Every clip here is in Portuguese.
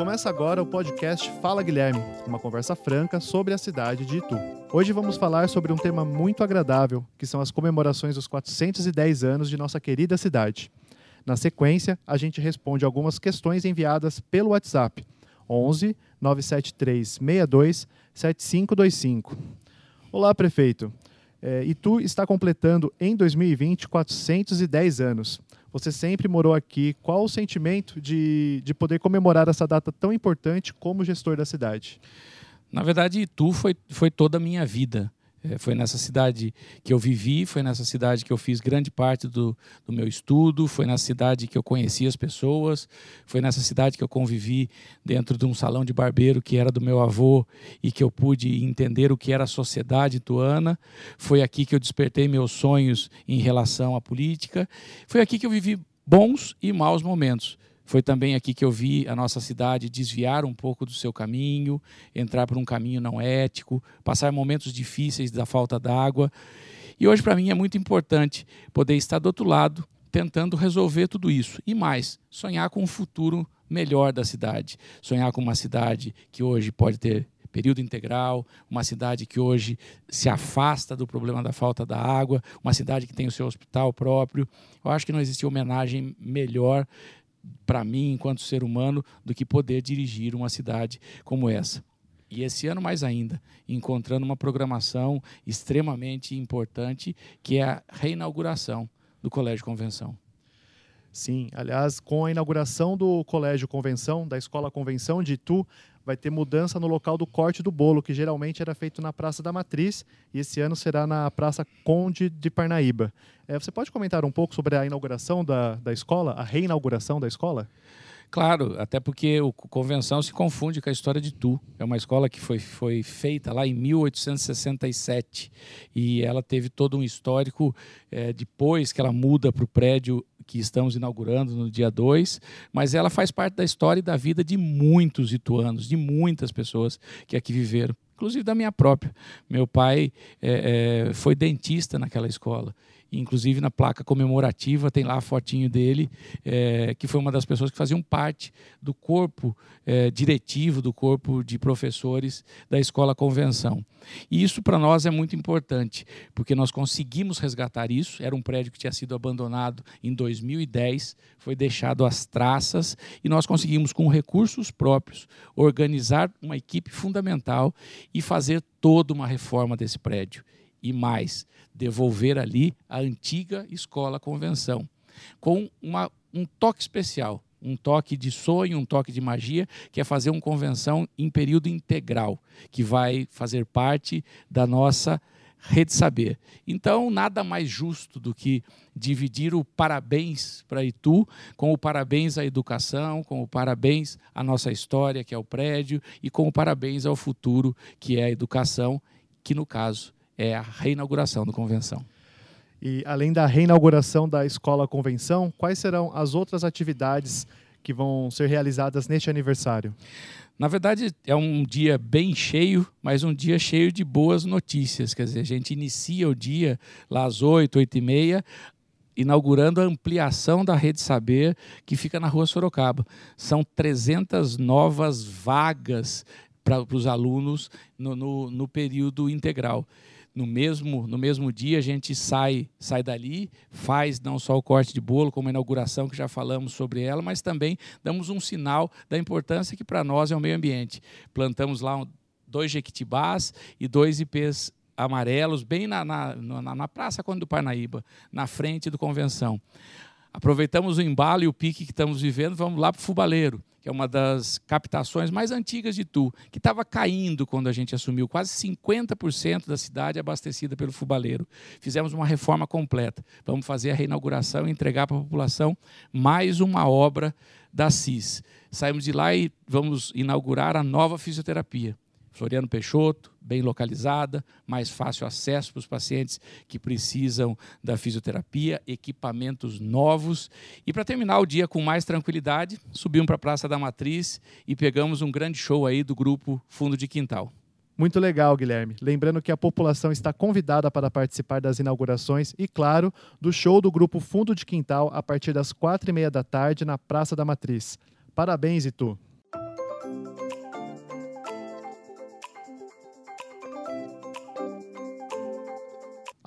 Começa agora o podcast Fala Guilherme, uma conversa franca sobre a cidade de Itu. Hoje vamos falar sobre um tema muito agradável, que são as comemorações dos 410 anos de nossa querida cidade. Na sequência, a gente responde algumas questões enviadas pelo WhatsApp 11 973 62 7525. Olá, prefeito. É, Itu está completando em 2020 410 anos. Você sempre morou aqui. Qual o sentimento de, de poder comemorar essa data tão importante como gestor da cidade? Na verdade, Itu foi, foi toda a minha vida. É, foi nessa cidade que eu vivi, foi nessa cidade que eu fiz grande parte do, do, meu estudo, foi nessa cidade que eu conheci as pessoas, foi nessa cidade que eu convivi dentro de um salão de barbeiro que era do meu avô e que eu pude entender o que era a sociedade ituana. Foi aqui que eu despertei meus sonhos em relação à política. Foi aqui que eu vivi bons e maus momentos. Foi também aqui que eu vi a nossa cidade desviar um pouco do seu caminho, entrar por um caminho não ético, passar momentos difíceis da falta d'água. E hoje, para mim, é muito importante poder estar do outro lado, tentando resolver tudo isso. E mais, sonhar com um futuro melhor da cidade. Sonhar com uma cidade que hoje pode ter período integral, uma cidade que hoje se afasta do problema da falta da água, uma cidade que tem o seu hospital próprio. Eu acho que não existe homenagem melhor para mim, enquanto ser humano, do que poder dirigir uma cidade como essa. E esse ano mais ainda, encontrando uma programação extremamente importante, que é a reinauguração do Colégio Convenção. Sim, aliás, com a inauguração do Colégio Convenção, da Escola Convenção de Itu, vai ter mudança no local do corte do bolo, que geralmente era feito na Praça da Matriz, e esse ano será na Praça Conde de Parnaíba. É, você pode comentar um pouco sobre a inauguração da, da escola, a reinauguração da escola? Claro, até porque o convenção se confunde com a história de Tu. É uma escola que foi, foi feita lá em 1867 e ela teve todo um histórico é, depois que ela muda para o prédio que estamos inaugurando no dia 2, mas ela faz parte da história e da vida de muitos ituanos, de muitas pessoas que aqui viveram, inclusive da minha própria. Meu pai é, é, foi dentista naquela escola Inclusive na placa comemorativa tem lá a fotinho dele, é, que foi uma das pessoas que faziam parte do corpo é, diretivo, do corpo de professores da Escola Convenção. E isso para nós é muito importante, porque nós conseguimos resgatar isso. Era um prédio que tinha sido abandonado em 2010, foi deixado às traças, e nós conseguimos, com recursos próprios, organizar uma equipe fundamental e fazer toda uma reforma desse prédio e mais, devolver ali a antiga escola convenção, com uma, um toque especial, um toque de sonho, um toque de magia, que é fazer uma convenção em período integral, que vai fazer parte da nossa rede saber. Então, nada mais justo do que dividir o parabéns para Itu com o parabéns à educação, com o parabéns à nossa história, que é o prédio, e com o parabéns ao futuro, que é a educação, que no caso é a reinauguração da convenção. E além da reinauguração da escola convenção, quais serão as outras atividades que vão ser realizadas neste aniversário? Na verdade, é um dia bem cheio, mas um dia cheio de boas notícias. Quer dizer, a gente inicia o dia lá às 8, 8 e meia, inaugurando a ampliação da Rede Saber, que fica na rua Sorocaba. São 300 novas vagas para os alunos no, no, no período integral no mesmo, no mesmo dia a gente sai, sai dali, faz não só o corte de bolo, como a inauguração que já falamos sobre ela, mas também damos um sinal da importância que para nós é o meio ambiente. Plantamos lá dois jequitibás e dois ipês amarelos, bem na, na, na, na Praça Conde do Parnaíba, na frente do Convenção. Aproveitamos o embalo e o pique que estamos vivendo, vamos lá para o Fubaleiro que é uma das captações mais antigas de Tu, que estava caindo quando a gente assumiu. Quase 50% da cidade abastecida pelo fubaleiro. Fizemos uma reforma completa. Vamos fazer a reinauguração e entregar para a população mais uma obra da CIS. Saímos de lá e vamos inaugurar a nova fisioterapia. Floriano Peixoto, bem localizada, mais fácil acesso para os pacientes que precisam da fisioterapia, equipamentos novos. E para terminar o dia com mais tranquilidade, subimos para a Praça da Matriz e pegamos um grande show aí do grupo Fundo de Quintal. Muito legal, Guilherme. Lembrando que a população está convidada para participar das inaugurações e, claro, do show do grupo Fundo de Quintal a partir das quatro e meia da tarde na Praça da Matriz. Parabéns, Itu!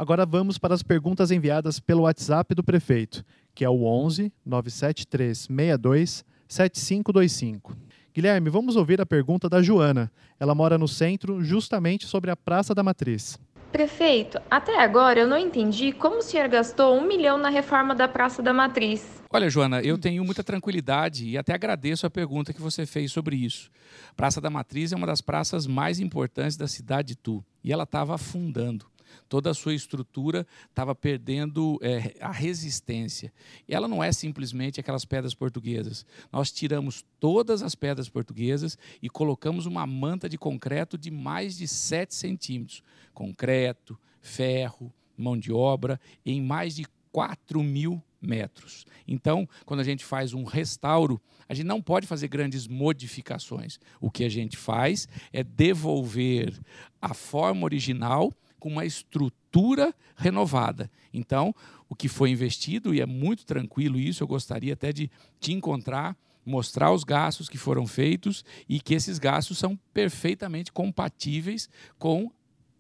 Agora vamos para as perguntas enviadas pelo WhatsApp do prefeito, que é o 11 973 62 7525. Guilherme, vamos ouvir a pergunta da Joana. Ela mora no centro, justamente sobre a Praça da Matriz. Prefeito, até agora eu não entendi como o senhor gastou um milhão na reforma da Praça da Matriz. Olha, Joana, eu tenho muita tranquilidade e até agradeço a pergunta que você fez sobre isso. Praça da Matriz é uma das praças mais importantes da cidade de Tu e ela estava afundando toda a sua estrutura estava perdendo é, a resistência. E ela não é simplesmente aquelas pedras portuguesas. Nós tiramos todas as pedras portuguesas e colocamos uma manta de concreto de mais de 7 centímetros. Concreto, ferro, mão de obra, em mais de 4 mil metros. Então, quando a gente faz um restauro, a gente não pode fazer grandes modificações. O que a gente faz é devolver a forma original com uma estrutura renovada. Então, o que foi investido, e é muito tranquilo isso, eu gostaria até de te encontrar, mostrar os gastos que foram feitos e que esses gastos são perfeitamente compatíveis com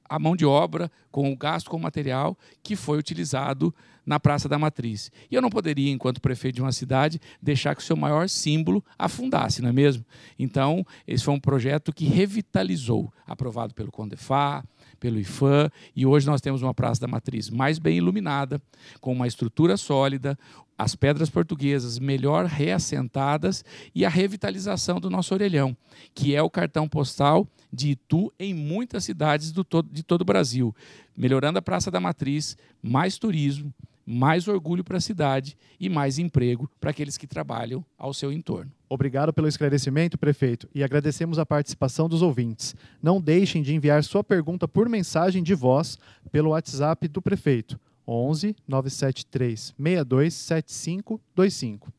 a mão de obra, com o gasto com o material que foi utilizado na Praça da Matriz. E eu não poderia, enquanto prefeito de uma cidade, deixar que o seu maior símbolo afundasse, não é mesmo? Então, esse foi um projeto que revitalizou, aprovado pelo Condefá, pelo IFAM, e hoje nós temos uma Praça da Matriz mais bem iluminada, com uma estrutura sólida, as pedras portuguesas melhor reassentadas e a revitalização do nosso orelhão, que é o cartão postal de Itu em muitas cidades do todo, de todo o Brasil, melhorando a Praça da Matriz, mais turismo, mais orgulho para a cidade e mais emprego para aqueles que trabalham ao seu entorno. Obrigado pelo esclarecimento, prefeito, e agradecemos a participação dos ouvintes. Não deixem de enviar sua pergunta por mensagem de voz pelo WhatsApp do prefeito 11 973 62 7525.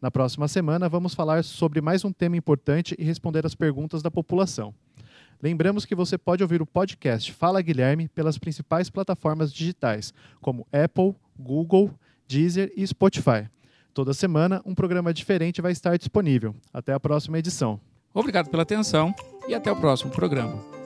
Na próxima semana vamos falar sobre mais um tema importante e responder as perguntas da população. Lembramos que você pode ouvir o podcast Fala Guilherme pelas principais plataformas digitais, como Apple, Google, Deezer e Spotify. Toda semana, um programa diferente vai estar disponível. Até a próxima edição. Obrigado pela atenção e até o próximo programa.